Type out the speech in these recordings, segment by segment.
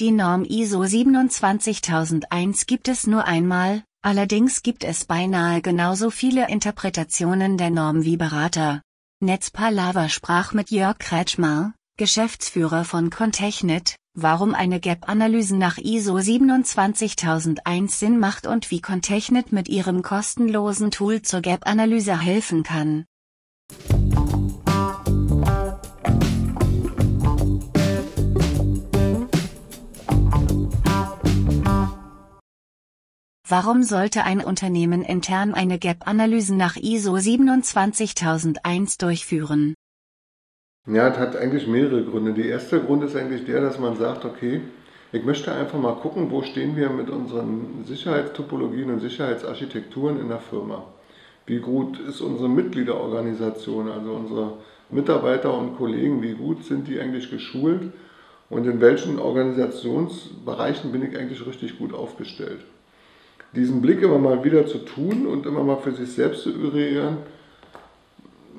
Die Norm ISO 27001 gibt es nur einmal, allerdings gibt es beinahe genauso viele Interpretationen der Norm wie Berater. Netzpalava sprach mit Jörg Kretschmar, Geschäftsführer von Contechnet, warum eine Gap-Analyse nach ISO 27001 Sinn macht und wie Contechnet mit ihrem kostenlosen Tool zur Gap-Analyse helfen kann. Warum sollte ein Unternehmen intern eine Gap-Analyse nach ISO 27001 durchführen? Ja, es hat eigentlich mehrere Gründe. Der erste Grund ist eigentlich der, dass man sagt, okay, ich möchte einfach mal gucken, wo stehen wir mit unseren Sicherheitstopologien und Sicherheitsarchitekturen in der Firma. Wie gut ist unsere Mitgliederorganisation, also unsere Mitarbeiter und Kollegen, wie gut sind die eigentlich geschult und in welchen Organisationsbereichen bin ich eigentlich richtig gut aufgestellt. Diesen Blick immer mal wieder zu tun und immer mal für sich selbst zu eruieren,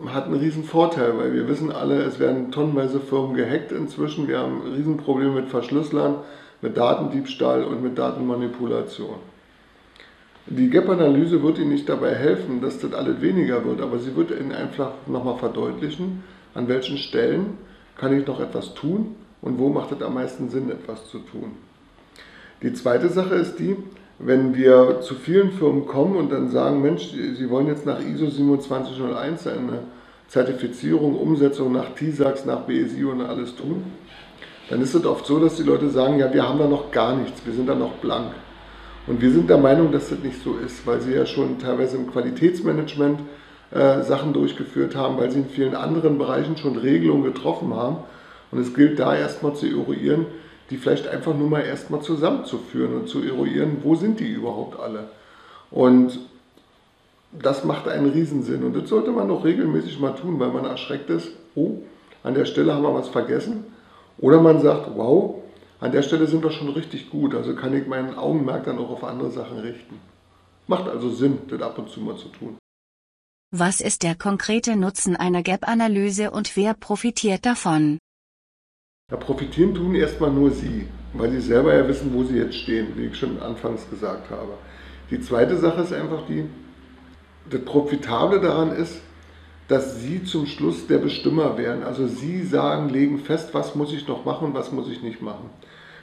hat einen riesen Vorteil, weil wir wissen alle, es werden tonnenweise Firmen gehackt inzwischen. Wir haben Riesenprobleme mit Verschlüsselern, mit Datendiebstahl und mit Datenmanipulation. Die Gap-Analyse wird Ihnen nicht dabei helfen, dass das alles weniger wird, aber sie wird Ihnen einfach nochmal verdeutlichen, an welchen Stellen kann ich noch etwas tun und wo macht es am meisten Sinn, etwas zu tun. Die zweite Sache ist die, wenn wir zu vielen Firmen kommen und dann sagen, Mensch, Sie wollen jetzt nach ISO 2701 eine Zertifizierung, Umsetzung nach TISAX, nach BSI und alles tun, dann ist es oft so, dass die Leute sagen, ja, wir haben da noch gar nichts, wir sind da noch blank. Und wir sind der Meinung, dass das nicht so ist, weil sie ja schon teilweise im Qualitätsmanagement äh, Sachen durchgeführt haben, weil sie in vielen anderen Bereichen schon Regelungen getroffen haben. Und es gilt da erstmal zu eruieren, die vielleicht einfach nur mal erstmal zusammenzuführen und zu eruieren, wo sind die überhaupt alle. Und das macht einen Riesensinn. Und das sollte man auch regelmäßig mal tun, weil man erschreckt ist, oh, an der Stelle haben wir was vergessen. Oder man sagt, wow, an der Stelle sind wir schon richtig gut, also kann ich meinen Augenmerk dann auch auf andere Sachen richten. Macht also Sinn, das ab und zu mal zu tun. Was ist der konkrete Nutzen einer Gap-Analyse und wer profitiert davon? Ja, profitieren tun erstmal nur Sie, weil Sie selber ja wissen, wo Sie jetzt stehen, wie ich schon anfangs gesagt habe. Die zweite Sache ist einfach die, das Profitable daran ist, dass Sie zum Schluss der Bestimmer werden. Also Sie sagen, legen fest, was muss ich noch machen was muss ich nicht machen.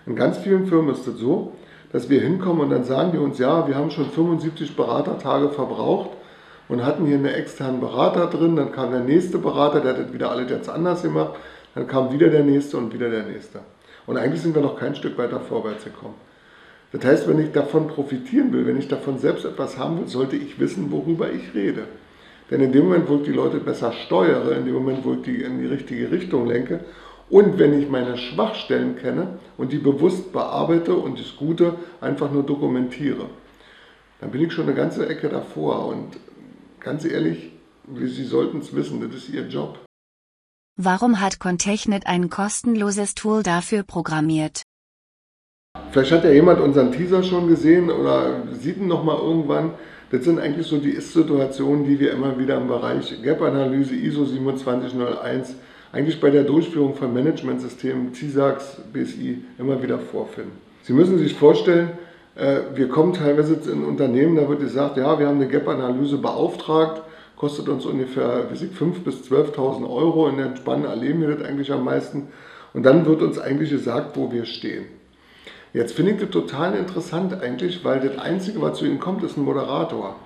In ganz vielen Firmen ist es das so, dass wir hinkommen und dann sagen die uns, ja, wir haben schon 75 Beratertage verbraucht und hatten hier einen externen Berater drin, dann kam der nächste Berater, der hat das wieder alles jetzt anders gemacht dann kam wieder der nächste und wieder der nächste. Und eigentlich sind wir noch kein Stück weiter vorwärts gekommen. Das heißt, wenn ich davon profitieren will, wenn ich davon selbst etwas haben will, sollte ich wissen, worüber ich rede. Denn in dem Moment, wo ich die Leute besser steuere, in dem Moment, wo ich die in die richtige Richtung lenke und wenn ich meine Schwachstellen kenne und die bewusst bearbeite und das Gute einfach nur dokumentiere, dann bin ich schon eine ganze Ecke davor. Und ganz ehrlich, Sie sollten es wissen, das ist Ihr Job. Warum hat Contechnet ein kostenloses Tool dafür programmiert? Vielleicht hat ja jemand unseren Teaser schon gesehen oder sieht ihn nochmal irgendwann. Das sind eigentlich so die Ist-Situationen, die wir immer wieder im Bereich Gap-Analyse ISO 2701 eigentlich bei der Durchführung von Managementsystemen TISAX, BSI immer wieder vorfinden. Sie müssen sich vorstellen, äh, wir kommen teilweise in Unternehmen, da wird gesagt, ja, wir haben eine Gap-Analyse beauftragt kostet uns ungefähr 5.000 bis 12.000 Euro. In der Spanne erleben wir das eigentlich am meisten. Und dann wird uns eigentlich gesagt, wo wir stehen. Jetzt finde ich das total interessant eigentlich, weil das Einzige, was zu Ihnen kommt, ist ein Moderator.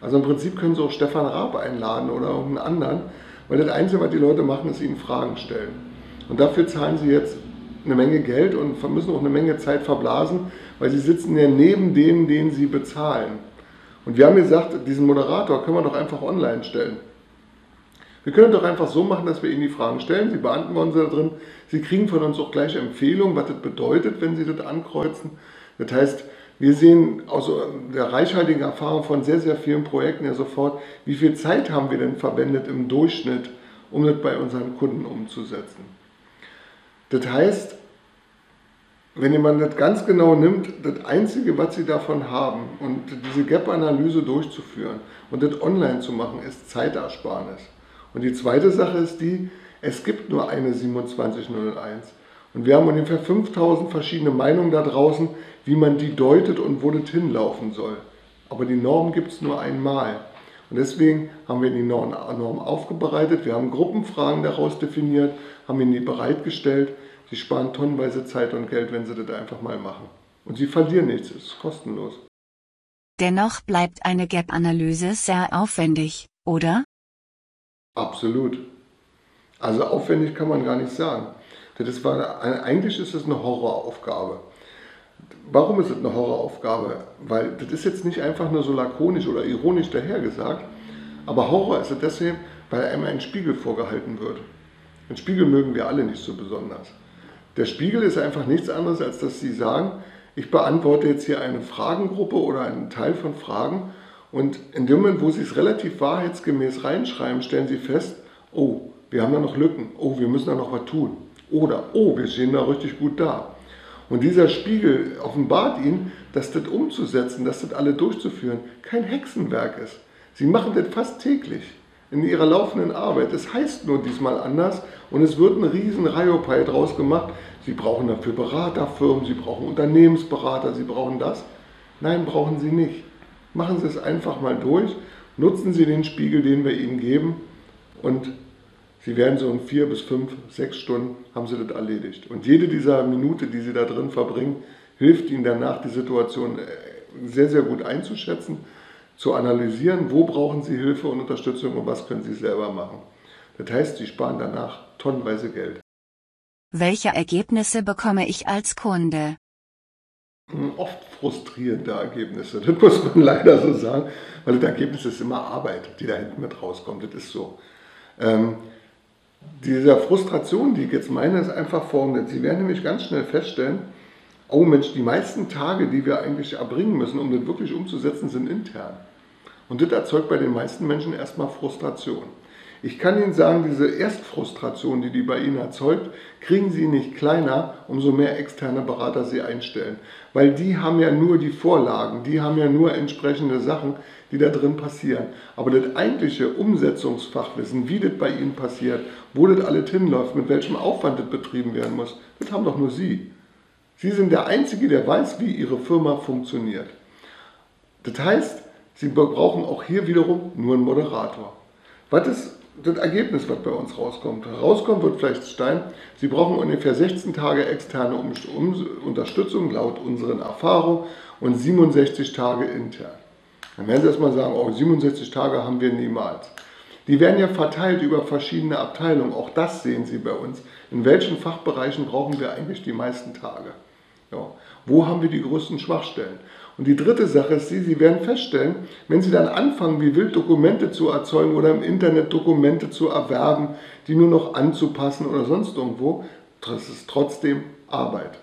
Also im Prinzip können Sie auch Stefan Raab einladen oder irgendeinen anderen, weil das Einzige, was die Leute machen, ist Ihnen Fragen stellen. Und dafür zahlen Sie jetzt eine Menge Geld und müssen auch eine Menge Zeit verblasen, weil Sie sitzen ja neben denen, denen Sie bezahlen. Und wir haben gesagt, diesen Moderator können wir doch einfach online stellen. Wir können doch einfach so machen, dass wir Ihnen die Fragen stellen, Sie beantworten sie da drin. Sie kriegen von uns auch gleich Empfehlungen, was das bedeutet, wenn Sie das ankreuzen. Das heißt, wir sehen aus der reichhaltigen Erfahrung von sehr, sehr vielen Projekten ja sofort, wie viel Zeit haben wir denn verwendet im Durchschnitt, um das bei unseren Kunden umzusetzen. Das heißt, wenn jemand das ganz genau nimmt, das Einzige, was sie davon haben und diese Gap-Analyse durchzuführen und das online zu machen, ist Zeitersparnis. Und die zweite Sache ist die, es gibt nur eine 2701 Und wir haben ungefähr 5000 verschiedene Meinungen da draußen, wie man die deutet und wo das hinlaufen soll. Aber die Norm gibt es nur einmal. Und deswegen haben wir die Norm, aufbereitet, wir haben Gruppenfragen daraus definiert, haben ihnen die bereitgestellt. Sie sparen tonnenweise Zeit und Geld, wenn sie das einfach mal machen. Und sie verlieren nichts, es ist kostenlos. Dennoch bleibt eine Gap-Analyse sehr aufwendig, oder? Absolut. Also aufwendig kann man gar nicht sagen. Das war, eigentlich ist es eine Horroraufgabe. Warum ist es eine Horroraufgabe? Weil das ist jetzt nicht einfach nur so lakonisch oder ironisch dahergesagt, aber Horror ist es deswegen, weil einem ein Spiegel vorgehalten wird. Ein Spiegel mögen wir alle nicht so besonders. Der Spiegel ist einfach nichts anderes, als dass Sie sagen, ich beantworte jetzt hier eine Fragengruppe oder einen Teil von Fragen und in dem Moment, wo Sie es relativ wahrheitsgemäß reinschreiben, stellen Sie fest, oh, wir haben da noch Lücken, oh, wir müssen da noch was tun. Oder, oh, wir stehen da richtig gut da. Und dieser Spiegel offenbart Ihnen, dass das umzusetzen, dass das alle durchzuführen, kein Hexenwerk ist. Sie machen das fast täglich in ihrer laufenden Arbeit. Es heißt nur diesmal anders und es wird ein riesen Reiopei draus gemacht. Sie brauchen dafür Beraterfirmen, Sie brauchen Unternehmensberater, Sie brauchen das. Nein, brauchen Sie nicht. Machen Sie es einfach mal durch, nutzen Sie den Spiegel, den wir Ihnen geben und Sie werden so in vier bis fünf, sechs Stunden haben Sie das erledigt. Und jede dieser Minute, die Sie da drin verbringen, hilft Ihnen danach, die Situation äh, sehr, sehr gut einzuschätzen, zu analysieren, wo brauchen Sie Hilfe und Unterstützung und was können Sie selber machen. Das heißt, Sie sparen danach tonnenweise Geld. Welche Ergebnisse bekomme ich als Kunde? Hm, oft frustrierende Ergebnisse, das muss man leider so sagen, weil das Ergebnis ist immer Arbeit, die da hinten mit rauskommt. Das ist so. Ähm, dieser Frustration, die ich jetzt meine, ist einfach folgendes. Sie werden nämlich ganz schnell feststellen, oh Mensch, die meisten Tage, die wir eigentlich erbringen müssen, um das wirklich umzusetzen, sind intern. Und das erzeugt bei den meisten Menschen erstmal Frustration. Ich kann Ihnen sagen, diese Erstfrustration, die die bei Ihnen erzeugt, kriegen Sie nicht kleiner, umso mehr externe Berater Sie einstellen. Weil die haben ja nur die Vorlagen, die haben ja nur entsprechende Sachen, die da drin passieren. Aber das eigentliche Umsetzungsfachwissen, wie das bei Ihnen passiert, wo das alles hinläuft, mit welchem Aufwand das betrieben werden muss, das haben doch nur Sie. Sie sind der Einzige, der weiß, wie Ihre Firma funktioniert. Das heißt, Sie brauchen auch hier wiederum nur einen Moderator. Was ist das Ergebnis, was bei uns rauskommt. Rauskommt wird vielleicht Stein, Sie brauchen ungefähr 16 Tage externe um um Unterstützung laut unseren Erfahrungen und 67 Tage intern. Dann werden Sie erstmal sagen, oh, 67 Tage haben wir niemals. Die werden ja verteilt über verschiedene Abteilungen, auch das sehen Sie bei uns. In welchen Fachbereichen brauchen wir eigentlich die meisten Tage? Ja. Wo haben wir die größten Schwachstellen? Und die dritte Sache ist die, Sie werden feststellen, wenn Sie dann anfangen, wie wild Dokumente zu erzeugen oder im Internet Dokumente zu erwerben, die nur noch anzupassen oder sonst irgendwo, das ist trotzdem Arbeit.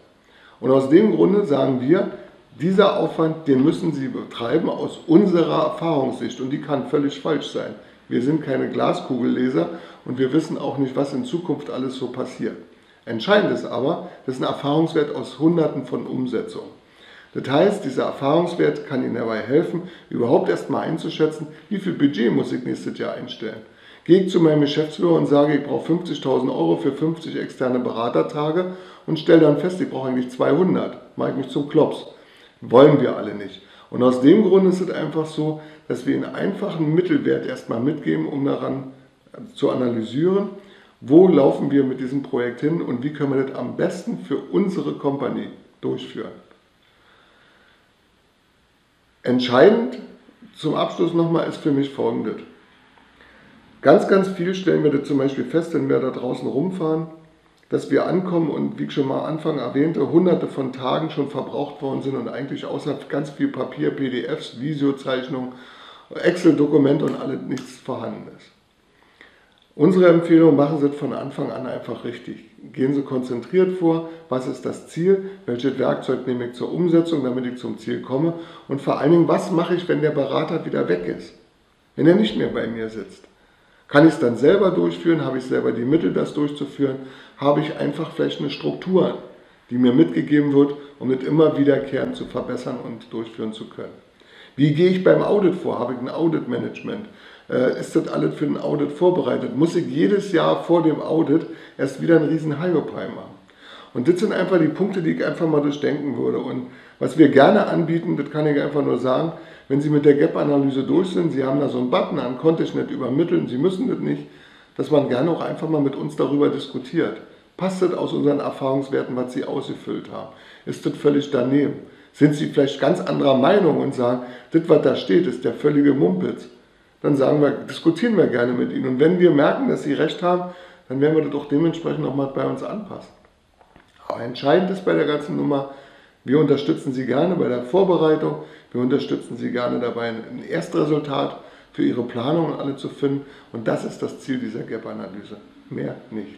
Und aus dem Grunde sagen wir, dieser Aufwand, den müssen Sie betreiben aus unserer Erfahrungssicht und die kann völlig falsch sein. Wir sind keine Glaskugelleser und wir wissen auch nicht, was in Zukunft alles so passiert. Entscheidend ist aber, das ist ein Erfahrungswert aus Hunderten von Umsetzungen. Das heißt, dieser Erfahrungswert kann Ihnen dabei helfen, überhaupt erstmal einzuschätzen, wie viel Budget muss ich nächstes Jahr einstellen. Gehe ich zu meinem Geschäftsführer und sage, ich brauche 50.000 Euro für 50 externe Beratertage und stelle dann fest, ich brauche eigentlich 200. Mache ich mich zum Klops. Wollen wir alle nicht. Und aus dem Grund ist es einfach so, dass wir Ihnen einfach einen Mittelwert erstmal mitgeben, um daran zu analysieren, wo laufen wir mit diesem Projekt hin und wie können wir das am besten für unsere Company durchführen. Entscheidend zum Abschluss nochmal ist für mich folgendes. Ganz, ganz viel stellen wir da zum Beispiel fest, wenn wir da draußen rumfahren, dass wir ankommen und wie ich schon mal Anfang erwähnte, hunderte von Tagen schon verbraucht worden sind und eigentlich außer ganz viel Papier, PDFs, Videozeichnungen, Excel-Dokumente und alles nichts vorhanden ist. Unsere Empfehlung, machen Sie es von Anfang an einfach richtig. Gehen Sie konzentriert vor, was ist das Ziel, welches Werkzeug nehme ich zur Umsetzung, damit ich zum Ziel komme und vor allen Dingen, was mache ich, wenn der Berater wieder weg ist, wenn er nicht mehr bei mir sitzt. Kann ich es dann selber durchführen? Habe ich selber die Mittel, das durchzuführen? Habe ich einfach vielleicht eine Struktur, die mir mitgegeben wird, um es immer wiederkehrend zu verbessern und durchführen zu können? Wie gehe ich beim Audit vor? Habe ich ein Audit-Management? Äh, ist das alles für ein Audit vorbereitet? Muss ich jedes Jahr vor dem Audit erst wieder einen riesen Hyopai machen? Und das sind einfach die Punkte, die ich einfach mal durchdenken würde. Und was wir gerne anbieten, das kann ich einfach nur sagen, wenn Sie mit der Gap-Analyse durch sind, Sie haben da so einen Button an, konnte ich nicht übermitteln, Sie müssen das nicht, dass man gerne auch einfach mal mit uns darüber diskutiert. Passt das aus unseren Erfahrungswerten, was Sie ausgefüllt haben? Ist das völlig daneben? Sind Sie vielleicht ganz anderer Meinung und sagen, das, was da steht, ist der völlige Mumpitz? Dann sagen wir, diskutieren wir gerne mit Ihnen. Und wenn wir merken, dass Sie recht haben, dann werden wir das auch dementsprechend nochmal bei uns anpassen. Aber entscheidend ist bei der ganzen Nummer, wir unterstützen Sie gerne bei der Vorbereitung, wir unterstützen Sie gerne dabei, ein Erstresultat für Ihre Planung und alle zu finden. Und das ist das Ziel dieser Gap-Analyse. Mehr nicht.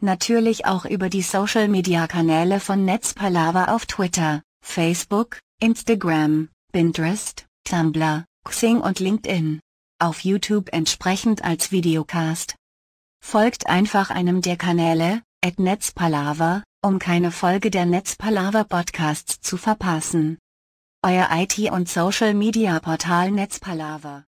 Natürlich auch über die Social-Media-Kanäle von Netzpalava auf Twitter, Facebook, Instagram, Pinterest, Tumblr, Xing und LinkedIn. Auf YouTube entsprechend als Videocast. Folgt einfach einem der Kanäle, at Netzpalava, um keine Folge der Netzpalava Podcasts zu verpassen. Euer IT- und Social-Media-Portal Netzpalava.